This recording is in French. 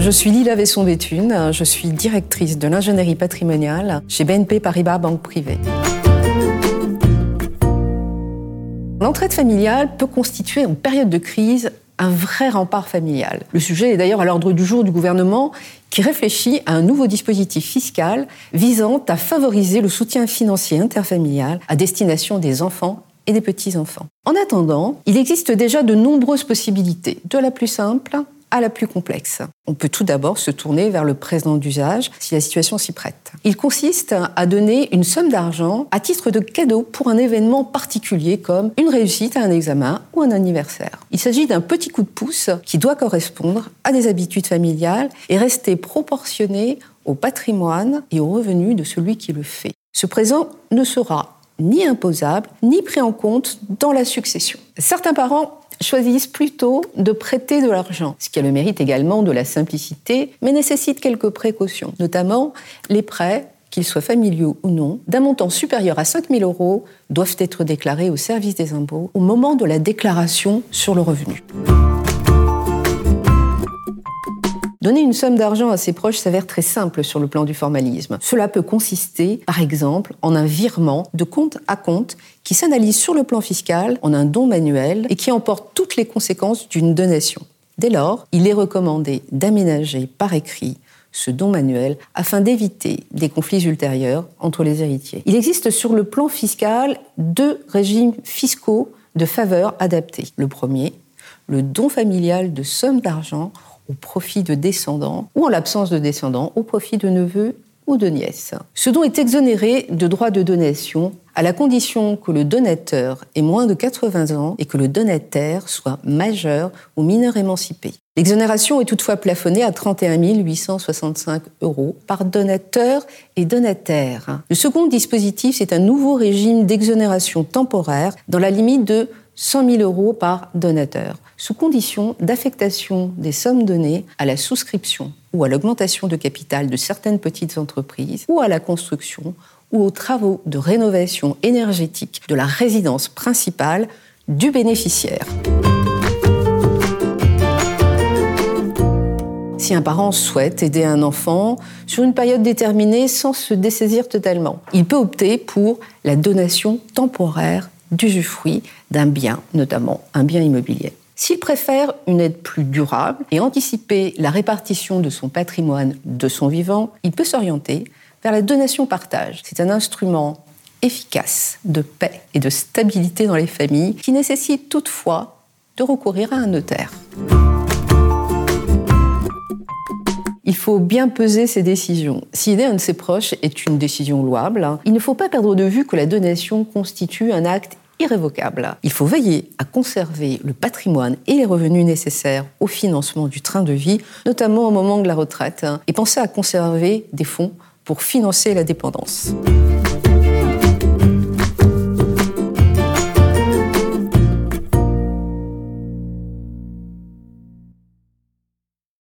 Je suis Lila Vesson-Béthune, je suis directrice de l'ingénierie patrimoniale chez BNP Paribas Banque Privée. L'entraide familiale peut constituer en période de crise un vrai rempart familial. Le sujet est d'ailleurs à l'ordre du jour du gouvernement qui réfléchit à un nouveau dispositif fiscal visant à favoriser le soutien financier interfamilial à destination des enfants et des petits-enfants. En attendant, il existe déjà de nombreuses possibilités, de la plus simple à la plus complexe. On peut tout d'abord se tourner vers le présent d'usage si la situation s'y prête. Il consiste à donner une somme d'argent à titre de cadeau pour un événement particulier comme une réussite à un examen ou un anniversaire. Il s'agit d'un petit coup de pouce qui doit correspondre à des habitudes familiales et rester proportionné au patrimoine et aux revenus de celui qui le fait. Ce présent ne sera ni imposable, ni pris en compte dans la succession. Certains parents choisissent plutôt de prêter de l'argent, ce qui a le mérite également de la simplicité, mais nécessite quelques précautions, notamment les prêts qu'ils soient familiaux ou non, d'un montant supérieur à 5 000 euros, doivent être déclarés au service des impôts au moment de la déclaration sur le revenu. Donner une somme d'argent à ses proches s'avère très simple sur le plan du formalisme. Cela peut consister, par exemple, en un virement de compte à compte qui s'analyse sur le plan fiscal en un don manuel et qui emporte toutes les conséquences d'une donation. Dès lors, il est recommandé d'aménager par écrit ce don manuel afin d'éviter des conflits ultérieurs entre les héritiers. Il existe sur le plan fiscal deux régimes fiscaux de faveur adaptés. Le premier, le don familial de sommes d'argent au profit de descendants ou en l'absence de descendants au profit de neveux ou de nièces. Ce don est exonéré de droits de donation à la condition que le donateur ait moins de 80 ans et que le donataire soit majeur ou mineur émancipé. L'exonération est toutefois plafonnée à 31 865 euros par donateur et donataire. Le second dispositif, c'est un nouveau régime d'exonération temporaire dans la limite de 100 000 euros par donateur, sous condition d'affectation des sommes données à la souscription ou à l'augmentation de capital de certaines petites entreprises ou à la construction ou aux travaux de rénovation énergétique de la résidence principale du bénéficiaire. Si un parent souhaite aider un enfant sur une période déterminée sans se dessaisir totalement, il peut opter pour la donation temporaire d'usufruit d'un bien, notamment un bien immobilier. S'il préfère une aide plus durable et anticiper la répartition de son patrimoine de son vivant, il peut s'orienter vers la donation-partage. C'est un instrument efficace de paix et de stabilité dans les familles qui nécessite toutefois de recourir à un notaire. Il faut bien peser ses décisions. Si aider un de ses proches est une décision louable, il ne faut pas perdre de vue que la donation constitue un acte irrévocable. Il faut veiller à conserver le patrimoine et les revenus nécessaires au financement du train de vie, notamment au moment de la retraite, et penser à conserver des fonds pour financer la dépendance.